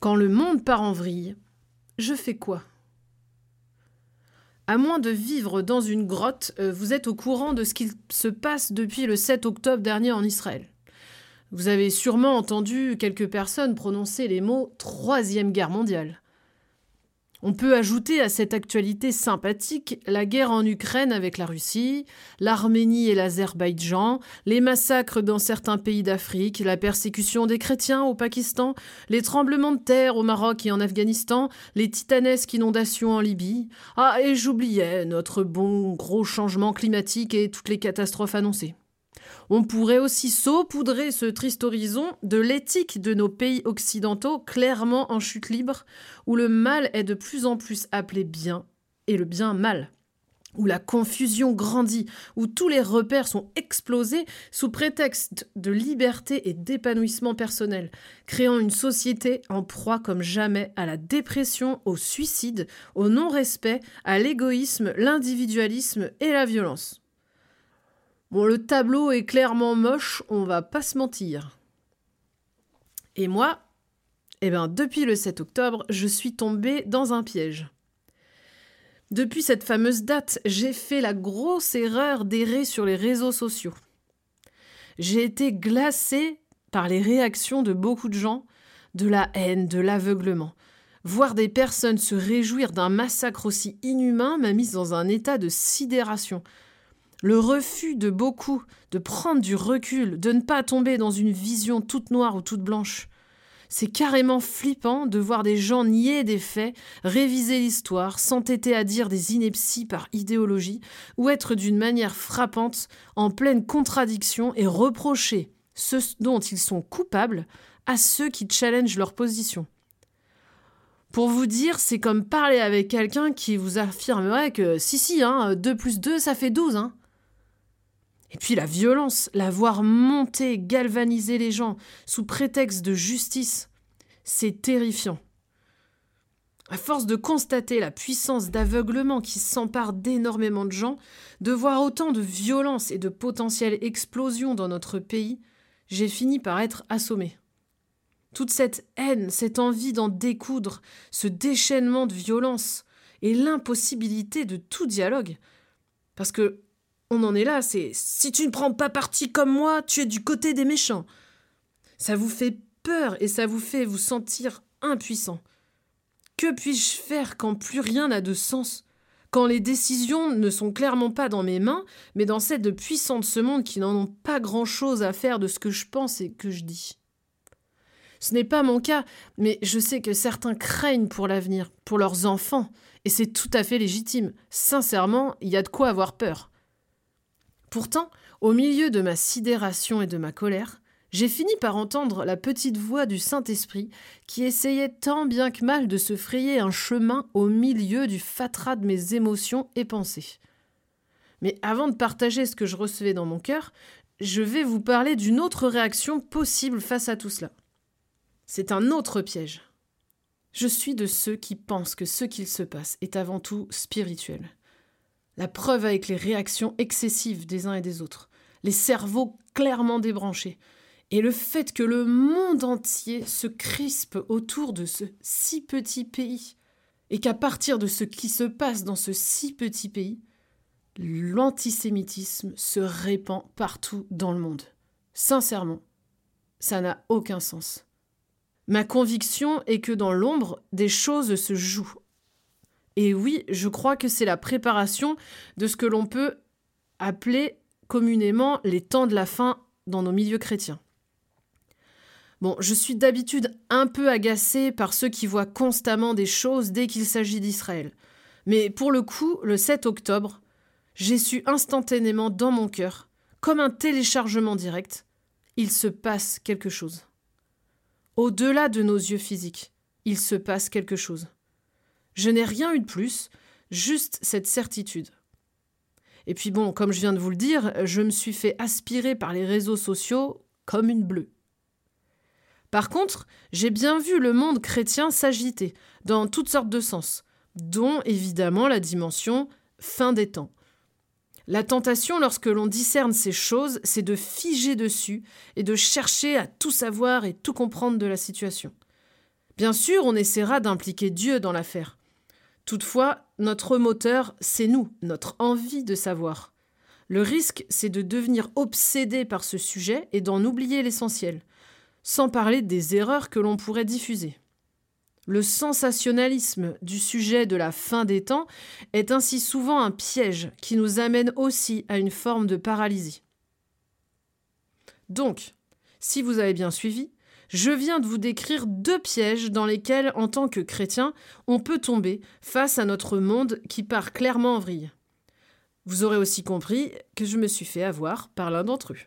Quand le monde part en vrille, je fais quoi? À moins de vivre dans une grotte, euh, vous êtes au courant de ce qui se passe depuis le 7 octobre dernier en Israël. Vous avez sûrement entendu quelques personnes prononcer les mots Troisième Guerre mondiale. On peut ajouter à cette actualité sympathique la guerre en Ukraine avec la Russie, l'Arménie et l'Azerbaïdjan, les massacres dans certains pays d'Afrique, la persécution des chrétiens au Pakistan, les tremblements de terre au Maroc et en Afghanistan, les titanesques inondations en Libye. Ah, et j'oubliais notre bon gros changement climatique et toutes les catastrophes annoncées. On pourrait aussi saupoudrer ce triste horizon de l'éthique de nos pays occidentaux clairement en chute libre, où le mal est de plus en plus appelé bien et le bien mal où la confusion grandit, où tous les repères sont explosés sous prétexte de liberté et d'épanouissement personnel, créant une société en proie comme jamais à la dépression, au suicide, au non-respect, à l'égoïsme, l'individualisme et la violence. Bon, le tableau est clairement moche, on va pas se mentir. Et moi, eh ben, depuis le 7 octobre, je suis tombée dans un piège. Depuis cette fameuse date, j'ai fait la grosse erreur d'errer sur les réseaux sociaux. J'ai été glacée par les réactions de beaucoup de gens, de la haine, de l'aveuglement. Voir des personnes se réjouir d'un massacre aussi inhumain m'a mise dans un état de sidération. Le refus de beaucoup de prendre du recul, de ne pas tomber dans une vision toute noire ou toute blanche. C'est carrément flippant de voir des gens nier des faits, réviser l'histoire, s'entêter à dire des inepties par idéologie, ou être d'une manière frappante en pleine contradiction et reprocher ce dont ils sont coupables à ceux qui challengent leur position. Pour vous dire, c'est comme parler avec quelqu'un qui vous affirmerait que si si, hein, 2 plus 2 ça fait 12. Hein. Et puis la violence, la voir monter, galvaniser les gens sous prétexte de justice, c'est terrifiant. À force de constater la puissance d'aveuglement qui s'empare d'énormément de gens, de voir autant de violence et de potentielle explosion dans notre pays, j'ai fini par être assommé. Toute cette haine, cette envie d'en découdre, ce déchaînement de violence et l'impossibilité de tout dialogue. Parce que on en est là, c'est si tu ne prends pas parti comme moi, tu es du côté des méchants. Ça vous fait peur et ça vous fait vous sentir impuissant. Que puis-je faire quand plus rien n'a de sens? Quand les décisions ne sont clairement pas dans mes mains, mais dans celles de puissants de ce monde qui n'en ont pas grand-chose à faire de ce que je pense et que je dis Ce n'est pas mon cas, mais je sais que certains craignent pour l'avenir, pour leurs enfants, et c'est tout à fait légitime. Sincèrement, il y a de quoi avoir peur. Pourtant, au milieu de ma sidération et de ma colère, j'ai fini par entendre la petite voix du Saint-Esprit qui essayait tant bien que mal de se frayer un chemin au milieu du fatras de mes émotions et pensées. Mais avant de partager ce que je recevais dans mon cœur, je vais vous parler d'une autre réaction possible face à tout cela. C'est un autre piège. Je suis de ceux qui pensent que ce qu'il se passe est avant tout spirituel. La preuve avec les réactions excessives des uns et des autres, les cerveaux clairement débranchés, et le fait que le monde entier se crispe autour de ce si petit pays, et qu'à partir de ce qui se passe dans ce si petit pays, l'antisémitisme se répand partout dans le monde. Sincèrement, ça n'a aucun sens. Ma conviction est que dans l'ombre, des choses se jouent et oui, je crois que c'est la préparation de ce que l'on peut appeler communément les temps de la fin dans nos milieux chrétiens. Bon, je suis d'habitude un peu agacée par ceux qui voient constamment des choses dès qu'il s'agit d'Israël. Mais pour le coup, le 7 octobre, j'ai su instantanément dans mon cœur, comme un téléchargement direct, il se passe quelque chose. Au-delà de nos yeux physiques, il se passe quelque chose. Je n'ai rien eu de plus, juste cette certitude. Et puis bon, comme je viens de vous le dire, je me suis fait aspirer par les réseaux sociaux comme une bleue. Par contre, j'ai bien vu le monde chrétien s'agiter dans toutes sortes de sens, dont évidemment la dimension fin des temps. La tentation, lorsque l'on discerne ces choses, c'est de figer dessus et de chercher à tout savoir et tout comprendre de la situation. Bien sûr, on essaiera d'impliquer Dieu dans l'affaire. Toutefois, notre moteur, c'est nous, notre envie de savoir. Le risque, c'est de devenir obsédé par ce sujet et d'en oublier l'essentiel, sans parler des erreurs que l'on pourrait diffuser. Le sensationnalisme du sujet de la fin des temps est ainsi souvent un piège qui nous amène aussi à une forme de paralysie. Donc, si vous avez bien suivi, je viens de vous décrire deux pièges dans lesquels, en tant que chrétien, on peut tomber face à notre monde qui part clairement en vrille. Vous aurez aussi compris que je me suis fait avoir par l'un d'entre eux.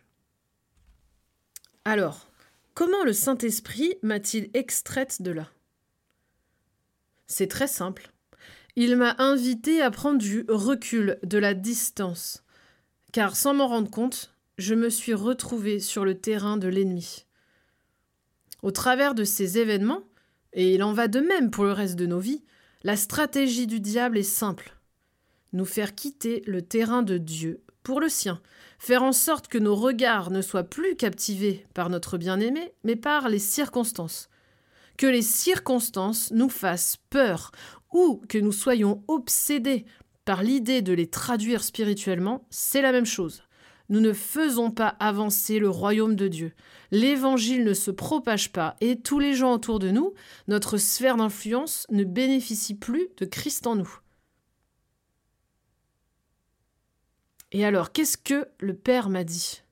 Alors, comment le Saint-Esprit m'a-t-il extraite de là? C'est très simple. Il m'a invité à prendre du recul, de la distance. Car sans m'en rendre compte, je me suis retrouvé sur le terrain de l'ennemi. Au travers de ces événements, et il en va de même pour le reste de nos vies, la stratégie du diable est simple. Nous faire quitter le terrain de Dieu pour le sien, faire en sorte que nos regards ne soient plus captivés par notre bien-aimé, mais par les circonstances, que les circonstances nous fassent peur ou que nous soyons obsédés par l'idée de les traduire spirituellement, c'est la même chose. Nous ne faisons pas avancer le royaume de Dieu. L'évangile ne se propage pas et tous les gens autour de nous, notre sphère d'influence ne bénéficie plus de Christ en nous. Et alors, qu'est-ce que le Père m'a dit?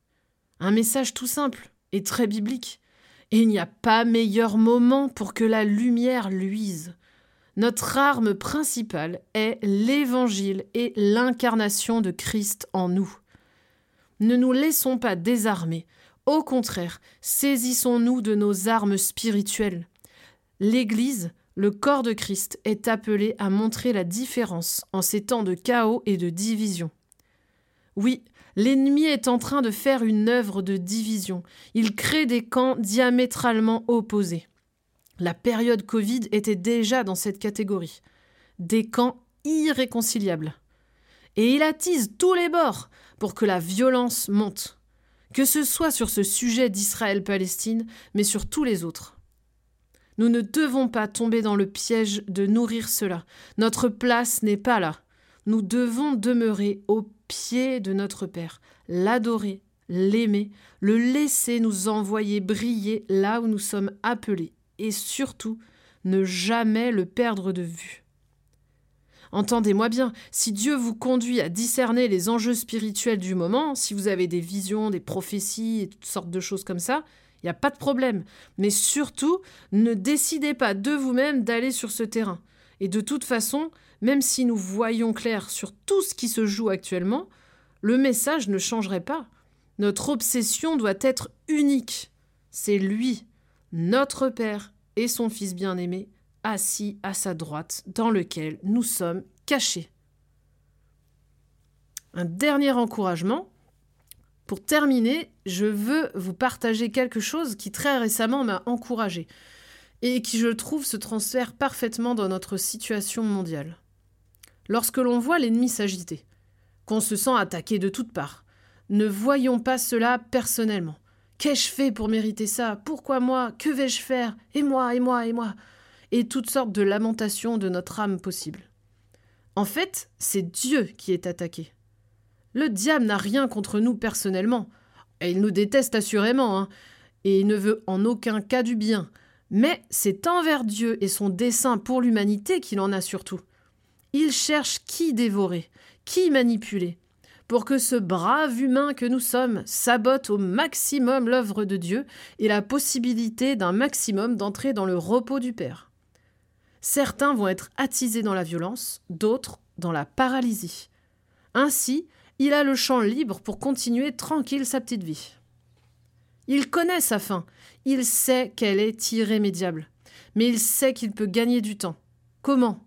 Un message tout simple et très biblique. Il n'y a pas meilleur moment pour que la lumière luise. Notre arme principale est l'Évangile et l'incarnation de Christ en nous. Ne nous laissons pas désarmer. Au contraire, saisissons-nous de nos armes spirituelles. L'Église, le corps de Christ, est appelé à montrer la différence en ces temps de chaos et de division. Oui, L'ennemi est en train de faire une œuvre de division. Il crée des camps diamétralement opposés. La période Covid était déjà dans cette catégorie. Des camps irréconciliables. Et il attise tous les bords pour que la violence monte. Que ce soit sur ce sujet d'Israël-Palestine, mais sur tous les autres. Nous ne devons pas tomber dans le piège de nourrir cela. Notre place n'est pas là. Nous devons demeurer au pied de notre Père, l'adorer, l'aimer, le laisser nous envoyer briller là où nous sommes appelés, et surtout ne jamais le perdre de vue. Entendez-moi bien, si Dieu vous conduit à discerner les enjeux spirituels du moment, si vous avez des visions, des prophéties et toutes sortes de choses comme ça, il n'y a pas de problème. Mais surtout, ne décidez pas de vous-même d'aller sur ce terrain. Et de toute façon, même si nous voyons clair sur tout ce qui se joue actuellement, le message ne changerait pas. Notre obsession doit être unique. C'est lui, notre Père et son Fils bien-aimé, assis à sa droite, dans lequel nous sommes cachés. Un dernier encouragement. Pour terminer, je veux vous partager quelque chose qui très récemment m'a encouragé et qui, je trouve, se transfère parfaitement dans notre situation mondiale. Lorsque l'on voit l'ennemi s'agiter, qu'on se sent attaqué de toutes parts, ne voyons pas cela personnellement. Qu'ai-je fait pour mériter ça? Pourquoi moi? Que vais-je faire? Et moi, et moi, et moi? Et toutes sortes de lamentations de notre âme possible. En fait, c'est Dieu qui est attaqué. Le diable n'a rien contre nous personnellement. Et il nous déteste assurément, hein, et il ne veut en aucun cas du bien. Mais c'est envers Dieu et son dessein pour l'humanité qu'il en a surtout. Il cherche qui dévorer, qui manipuler, pour que ce brave humain que nous sommes sabote au maximum l'œuvre de Dieu et la possibilité d'un maximum d'entrer dans le repos du Père. Certains vont être attisés dans la violence, d'autres dans la paralysie. Ainsi, il a le champ libre pour continuer tranquille sa petite vie. Il connaît sa fin, il sait qu'elle est irrémédiable, mais il sait qu'il peut gagner du temps. Comment?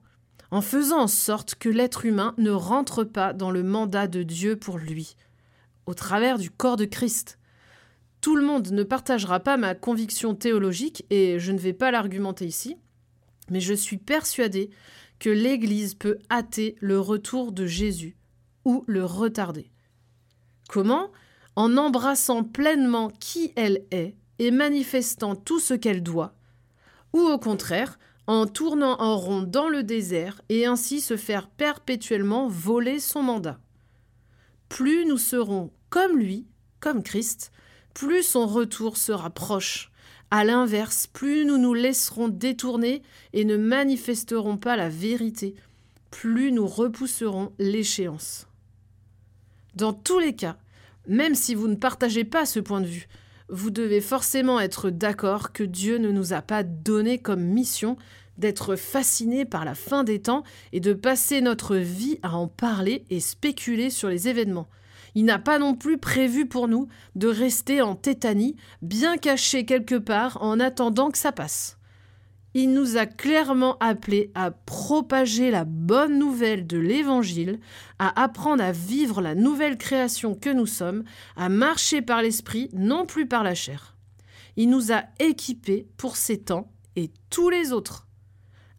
En faisant en sorte que l'être humain ne rentre pas dans le mandat de Dieu pour lui, au travers du corps de Christ. Tout le monde ne partagera pas ma conviction théologique, et je ne vais pas l'argumenter ici, mais je suis persuadé que l'Église peut hâter le retour de Jésus, ou le retarder. Comment? En embrassant pleinement qui elle est et manifestant tout ce qu'elle doit, ou au contraire, en tournant en rond dans le désert et ainsi se faire perpétuellement voler son mandat. Plus nous serons comme lui, comme Christ, plus son retour sera proche. À l'inverse, plus nous nous laisserons détourner et ne manifesterons pas la vérité, plus nous repousserons l'échéance. Dans tous les cas, même si vous ne partagez pas ce point de vue, vous devez forcément être d'accord que Dieu ne nous a pas donné comme mission d'être fascinés par la fin des temps et de passer notre vie à en parler et spéculer sur les événements. Il n'a pas non plus prévu pour nous de rester en tétanie, bien cachés quelque part en attendant que ça passe. Il nous a clairement appelés à propager la bonne nouvelle de l'Évangile, à apprendre à vivre la nouvelle création que nous sommes, à marcher par l'Esprit, non plus par la chair. Il nous a équipés pour ces temps et tous les autres.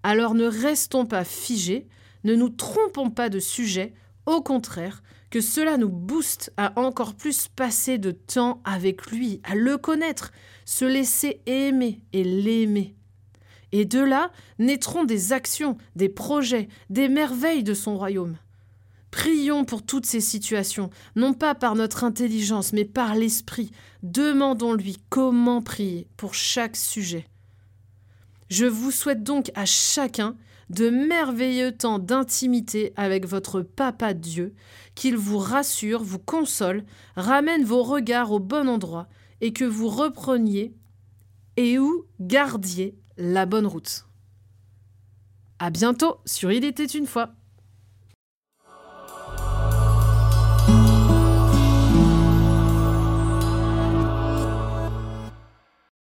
Alors ne restons pas figés, ne nous trompons pas de sujet, au contraire, que cela nous booste à encore plus passer de temps avec lui, à le connaître, se laisser aimer et l'aimer. Et de là naîtront des actions, des projets, des merveilles de son royaume. Prions pour toutes ces situations, non pas par notre intelligence, mais par l'Esprit. Demandons-lui comment prier pour chaque sujet. Je vous souhaite donc à chacun de merveilleux temps d'intimité avec votre Papa Dieu, qu'il vous rassure, vous console, ramène vos regards au bon endroit, et que vous repreniez et où gardiez la bonne route. À bientôt sur Il était une fois.